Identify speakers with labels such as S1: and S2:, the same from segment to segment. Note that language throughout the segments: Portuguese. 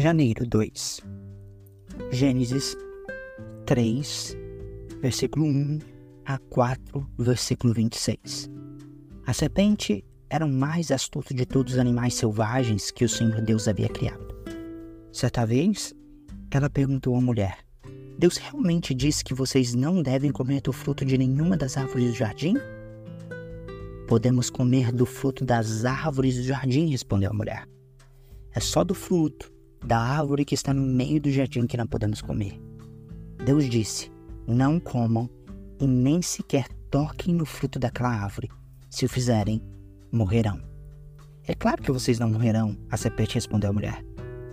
S1: Janeiro 2. Gênesis 3, versículo 1 a 4, versículo 26. A serpente era o mais astuto de todos os animais selvagens que o Senhor Deus havia criado. Certa vez, ela perguntou à mulher: Deus realmente disse que vocês não devem comer do fruto de nenhuma das árvores do jardim? Podemos comer do fruto das árvores do jardim, respondeu a mulher. É só do fruto da árvore que está no meio do jardim que não podemos comer. Deus disse: Não comam e nem sequer toquem no fruto daquela árvore. Se o fizerem, morrerão. É claro que vocês não morrerão, a serpente respondeu à mulher.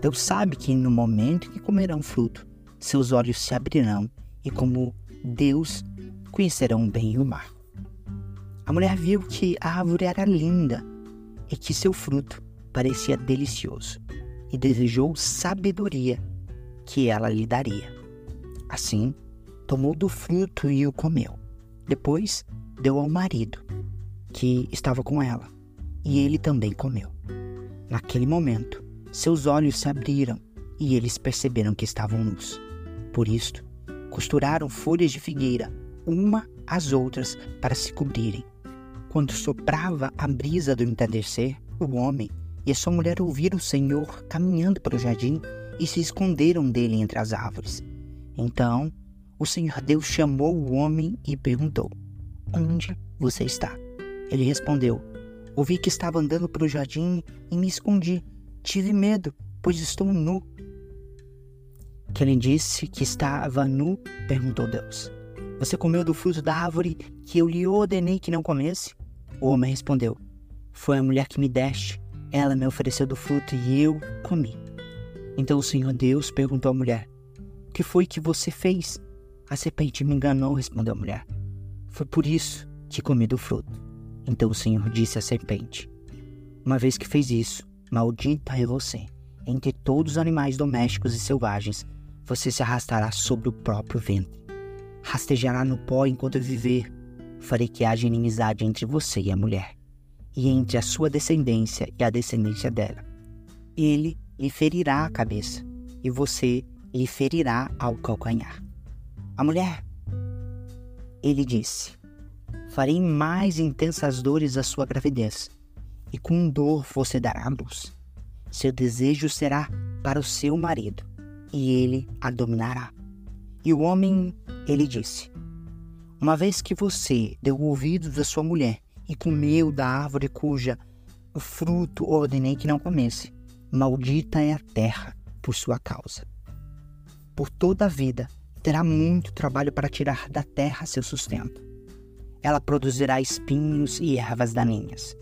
S1: Deus sabe que no momento que comerão fruto, seus olhos se abrirão e, como Deus, conhecerão o bem e o mal. A mulher viu que a árvore era linda e que seu fruto parecia delicioso desejou sabedoria que ela lhe daria. Assim, tomou do fruto e o comeu. Depois, deu ao marido, que estava com ela, e ele também comeu. Naquele momento, seus olhos se abriram e eles perceberam que estavam nus. Por isto, costuraram folhas de figueira uma às outras para se cobrirem. Quando soprava a brisa do entardecer, o homem e a sua mulher ouviram o Senhor caminhando pelo jardim e se esconderam dele entre as árvores. Então o Senhor Deus chamou o homem e perguntou: Onde você está? Ele respondeu: Ouvi que estava andando pelo jardim e me escondi. Tive medo, pois estou nu. Que ele disse que estava nu? perguntou Deus. Você comeu do fruto da árvore que eu lhe ordenei que não comesse? O homem respondeu: Foi a mulher que me deste ela me ofereceu do fruto e eu comi. Então o Senhor Deus perguntou à mulher: O que foi que você fez? A serpente me enganou, respondeu a mulher. Foi por isso que comi do fruto. Então o Senhor disse à serpente: Uma vez que fez isso, maldita é você. Entre todos os animais domésticos e selvagens, você se arrastará sobre o próprio ventre. Rastejará no pó enquanto viver. Farei que haja inimizade entre você e a mulher e entre a sua descendência e a descendência dela. Ele lhe ferirá a cabeça, e você lhe ferirá ao calcanhar. A mulher, ele disse: Farei mais intensas dores a sua gravidez, e com dor você dará a luz. Seu desejo será para o seu marido, e ele a dominará. E o homem, ele disse: Uma vez que você deu ouvidos à sua mulher e comeu da árvore cuja fruto ordenei que não comesse. Maldita é a terra por sua causa. Por toda a vida terá muito trabalho para tirar da terra seu sustento. Ela produzirá espinhos e ervas daninhas,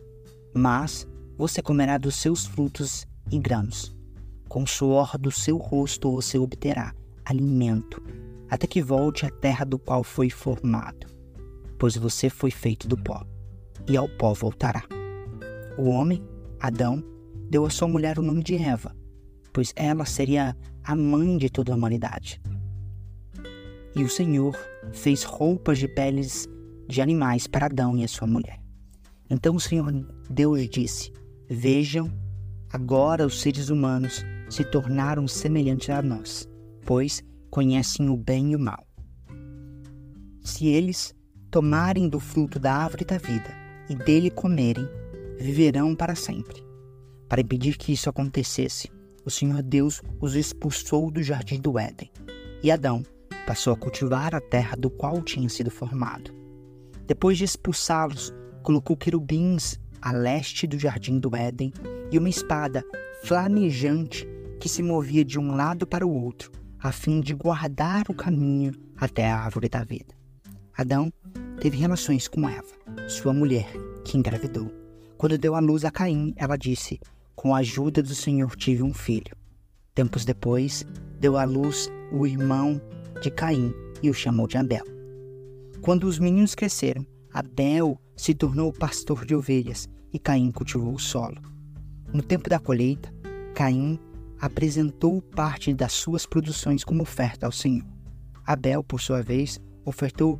S1: mas você comerá dos seus frutos e grãos. Com o suor do seu rosto você obterá alimento, até que volte à terra do qual foi formado, pois você foi feito do pó e ao pó voltará. O homem, Adão, deu à sua mulher o nome de Eva, pois ela seria a mãe de toda a humanidade. E o Senhor fez roupas de peles de animais para Adão e a sua mulher. Então o Senhor Deus disse: Vejam, agora os seres humanos se tornaram semelhantes a nós, pois conhecem o bem e o mal. Se eles tomarem do fruto da árvore da vida e dele comerem, viverão para sempre. Para impedir que isso acontecesse, o Senhor Deus os expulsou do jardim do Éden, e Adão passou a cultivar a terra do qual tinha sido formado. Depois de expulsá-los, colocou querubins a leste do jardim do Éden e uma espada flamejante que se movia de um lado para o outro, a fim de guardar o caminho até a árvore da vida. Adão teve relações com Eva, sua mulher, que engravidou. Quando deu à luz a Caim, ela disse: Com a ajuda do Senhor tive um filho. Tempos depois, deu à luz o irmão de Caim e o chamou de Abel. Quando os meninos cresceram, Abel se tornou pastor de ovelhas e Caim cultivou o solo. No tempo da colheita, Caim apresentou parte das suas produções como oferta ao Senhor. Abel, por sua vez, ofertou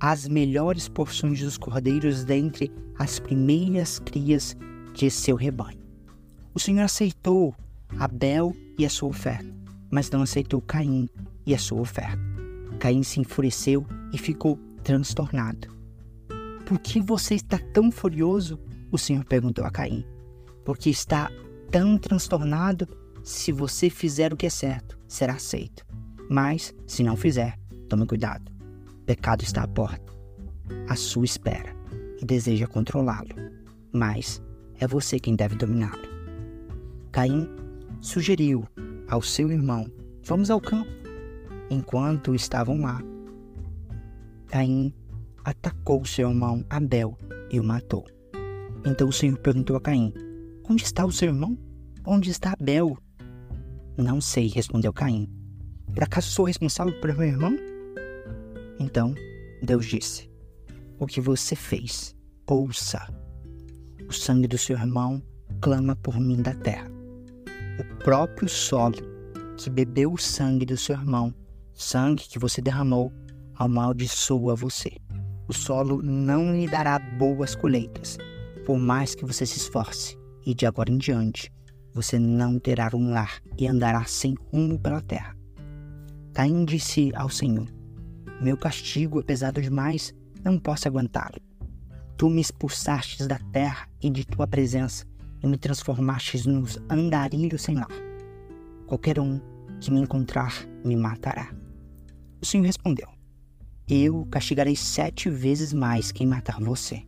S1: as melhores porções dos cordeiros dentre as primeiras crias de seu rebanho. O Senhor aceitou Abel e a sua oferta, mas não aceitou Caim e a sua oferta. Caim se enfureceu e ficou transtornado. Por que você está tão furioso? O Senhor perguntou a Caim. Porque está tão transtornado? Se você fizer o que é certo, será aceito. Mas, se não fizer, tome cuidado. Pecado está à porta, à sua espera, e deseja controlá-lo. Mas é você quem deve dominá-lo. Caim sugeriu ao seu irmão: Vamos ao campo. Enquanto estavam lá, Caim atacou seu irmão Abel e o matou. Então o Senhor perguntou a Caim: Onde está o seu irmão? Onde está Abel? Não sei, respondeu Caim. Por acaso sou responsável por meu irmão? Então Deus disse: O que você fez, ouça. O sangue do seu irmão clama por mim da terra. O próprio solo que bebeu o sangue do seu irmão, sangue que você derramou, amaldiçoa você. O solo não lhe dará boas colheitas, por mais que você se esforce, e de agora em diante você não terá um lar e andará sem rumo pela terra. Caim disse ao Senhor: Meu castigo é pesado demais, não posso aguentá-lo. Tu me expulsastes da terra e de tua presença, e me transformastes nos andarilhos sem lar. Qualquer um que me encontrar me matará. O Senhor respondeu: Eu castigarei sete vezes mais quem matar você.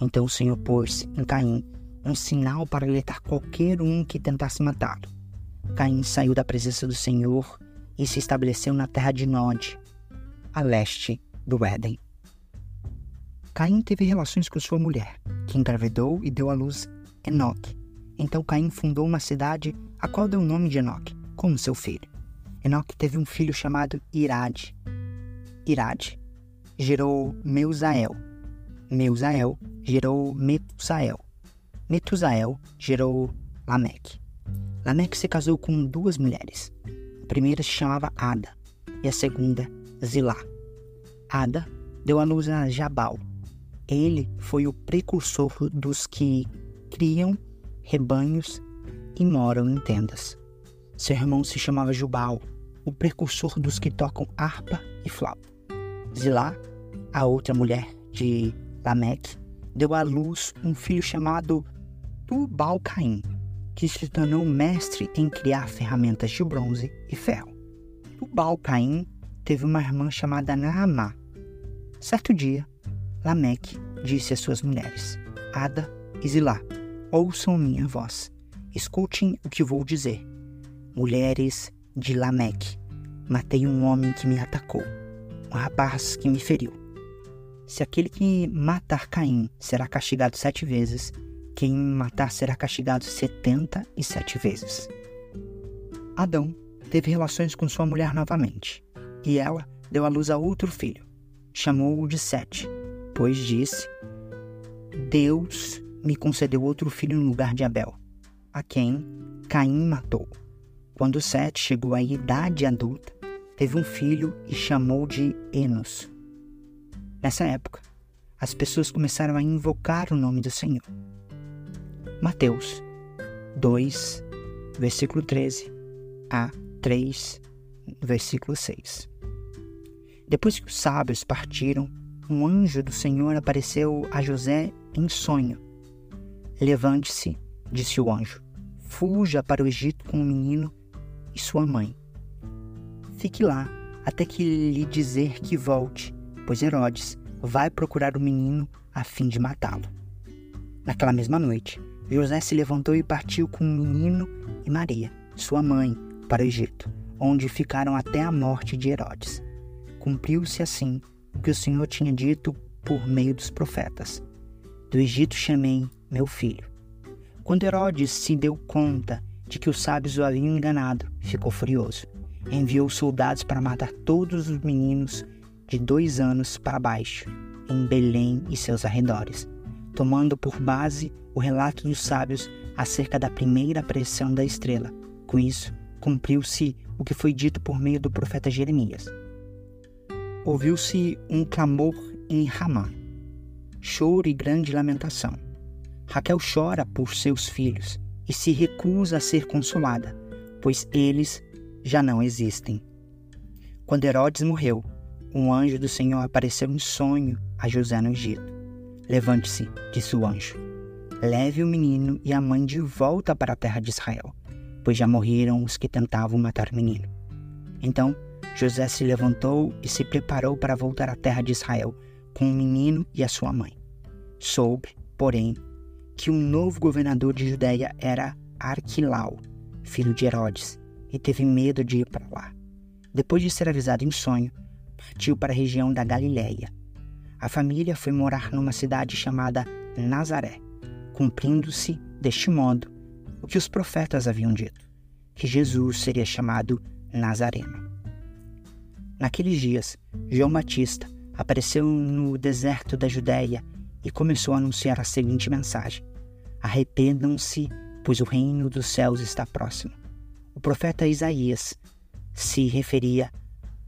S1: Então o Senhor pôs em Caim um sinal para alertar qualquer um que tentasse matá-lo. Caim saiu da presença do Senhor e se estabeleceu na terra de Nod, a leste do Éden. Caim teve relações com sua mulher, que engravidou e deu à luz Enoque. Então Caim fundou uma cidade a qual deu o nome de Enoque, como seu filho. Enoque teve um filho chamado Irade. Irade gerou Meusael. Meusael gerou Metusael. Metusael gerou Lameque. Lameque se casou com duas mulheres. A primeira se chamava Ada e a segunda Zilá. Ada deu à luz a Jabal. Ele foi o precursor dos que criam rebanhos e moram em tendas. Seu irmão se chamava Jubal, o precursor dos que tocam harpa e flauta. Zilá, a outra mulher de Lameque, deu à luz um filho chamado Tubal-Caim, que se tornou mestre em criar ferramentas de bronze e ferro. Tubal-Caim teve uma irmã chamada Naamá. Certo dia, Lameque disse às suas mulheres, Ada e Zilá, ouçam minha voz, escutem o que vou dizer. Mulheres de Lameque, matei um homem que me atacou, um rapaz que me feriu. Se aquele que matar Caim será castigado sete vezes, quem matar será castigado setenta e sete vezes. Adão teve relações com sua mulher novamente, e ela deu à luz a outro filho. Chamou-o de Sete, pois disse: Deus me concedeu outro filho no lugar de Abel, a quem Caim matou. Quando Sete chegou à idade adulta, teve um filho e chamou de Enos. Nessa época, as pessoas começaram a invocar o nome do Senhor. Mateus 2, versículo 13 a 3, versículo 6. Depois que os sábios partiram, um anjo do Senhor apareceu a José em sonho. Levante-se, disse o anjo, fuja para o Egito com o menino e sua mãe. Fique lá até que lhe dizer que volte, pois Herodes vai procurar o menino a fim de matá-lo. Naquela mesma noite, José se levantou e partiu com o menino e Maria, sua mãe, para o Egito, onde ficaram até a morte de Herodes. Cumpriu-se assim o que o Senhor tinha dito por meio dos profetas: Do Egito chamei meu filho. Quando Herodes se deu conta de que os sábios o haviam enganado, ficou furioso. Enviou soldados para matar todos os meninos de dois anos para baixo, em Belém e seus arredores, tomando por base o relato dos sábios acerca da primeira aparição da estrela. Com isso, cumpriu-se o que foi dito por meio do profeta Jeremias. Ouviu-se um clamor em Ramá, choro e grande lamentação. Raquel chora por seus filhos, e se recusa a ser consolada, pois eles já não existem. Quando Herodes morreu, um anjo do Senhor apareceu em sonho a José no Egito. Levante-se, disse o anjo. Leve o menino e a mãe de volta para a terra de Israel, pois já morreram os que tentavam matar o menino. Então José se levantou e se preparou para voltar à terra de Israel com o menino e a sua mãe. Soube, porém, que o novo governador de Judéia era Arquilau, filho de Herodes, e teve medo de ir para lá. Depois de ser avisado em sonho, partiu para a região da Galiléia. A família foi morar numa cidade chamada Nazaré, cumprindo-se, deste modo, o que os profetas haviam dito, que Jesus seria chamado Nazareno. Naqueles dias, João Batista apareceu no deserto da Judéia e começou a anunciar a seguinte mensagem: Arrependam-se, pois o reino dos céus está próximo. O profeta Isaías se referia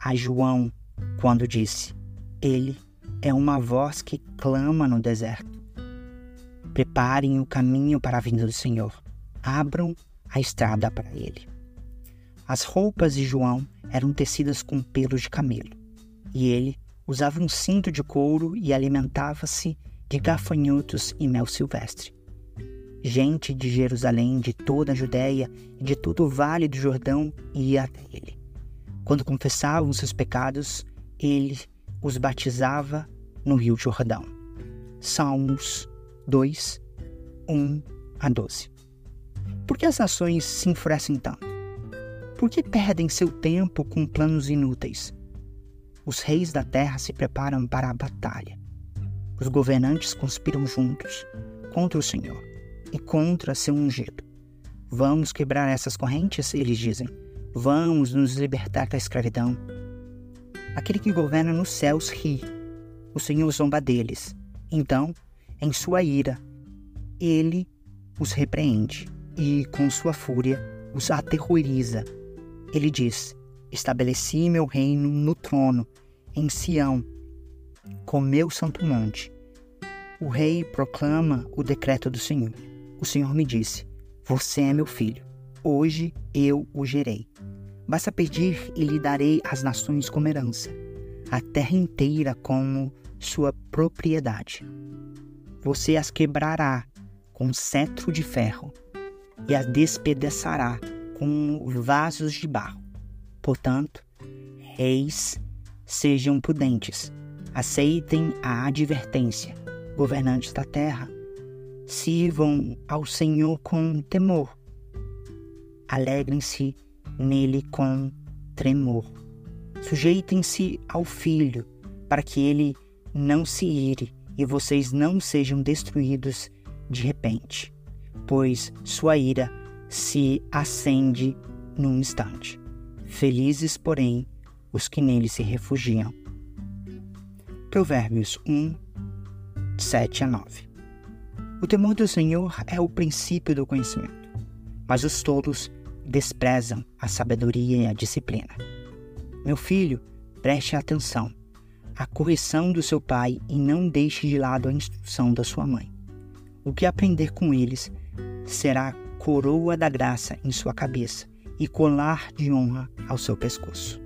S1: a João quando disse: Ele é uma voz que clama no deserto. Preparem o caminho para a vinda do Senhor. Abram a estrada para ele. As roupas de João eram tecidas com pelos de camelo, e ele usava um cinto de couro e alimentava-se de gafanhotos e mel silvestre. Gente de Jerusalém, de toda a Judéia e de todo o vale do Jordão ia até ele. Quando confessavam seus pecados, ele os batizava no Rio Jordão. Salmos 2, 1 a 12. Por que as nações se enfurecem tanto? Por que perdem seu tempo com planos inúteis? Os reis da terra se preparam para a batalha. Os governantes conspiram juntos contra o Senhor e contra seu ungido. Vamos quebrar essas correntes, eles dizem. Vamos nos libertar da escravidão. Aquele que governa nos céus ri. O Senhor zomba deles. Então, em sua ira, ele os repreende e, com sua fúria, os aterroriza. Ele diz: Estabeleci meu reino no trono, em Sião, com meu santo monte. O rei proclama o decreto do Senhor. O Senhor me disse: Você é meu filho. Hoje eu o gerei. Basta pedir e lhe darei as nações como herança, a terra inteira como sua propriedade. Você as quebrará com cetro de ferro e as despedaçará com vasos de barro. Portanto, reis, sejam prudentes, aceitem a advertência, governantes da terra, sirvam ao Senhor com temor, alegrem-se nele com tremor, sujeitem-se ao Filho, para que ele não se ire e vocês não sejam destruídos de repente, pois sua ira se acende num instante. Felizes, porém, os que nele se refugiam. Provérbios 1, 7 a 9. O temor do Senhor é o princípio do conhecimento, mas os tolos desprezam a sabedoria e a disciplina. Meu filho, preste atenção à correção do seu pai e não deixe de lado a instrução da sua mãe. O que aprender com eles será coroa da graça em sua cabeça e colar de honra ao seu pescoço.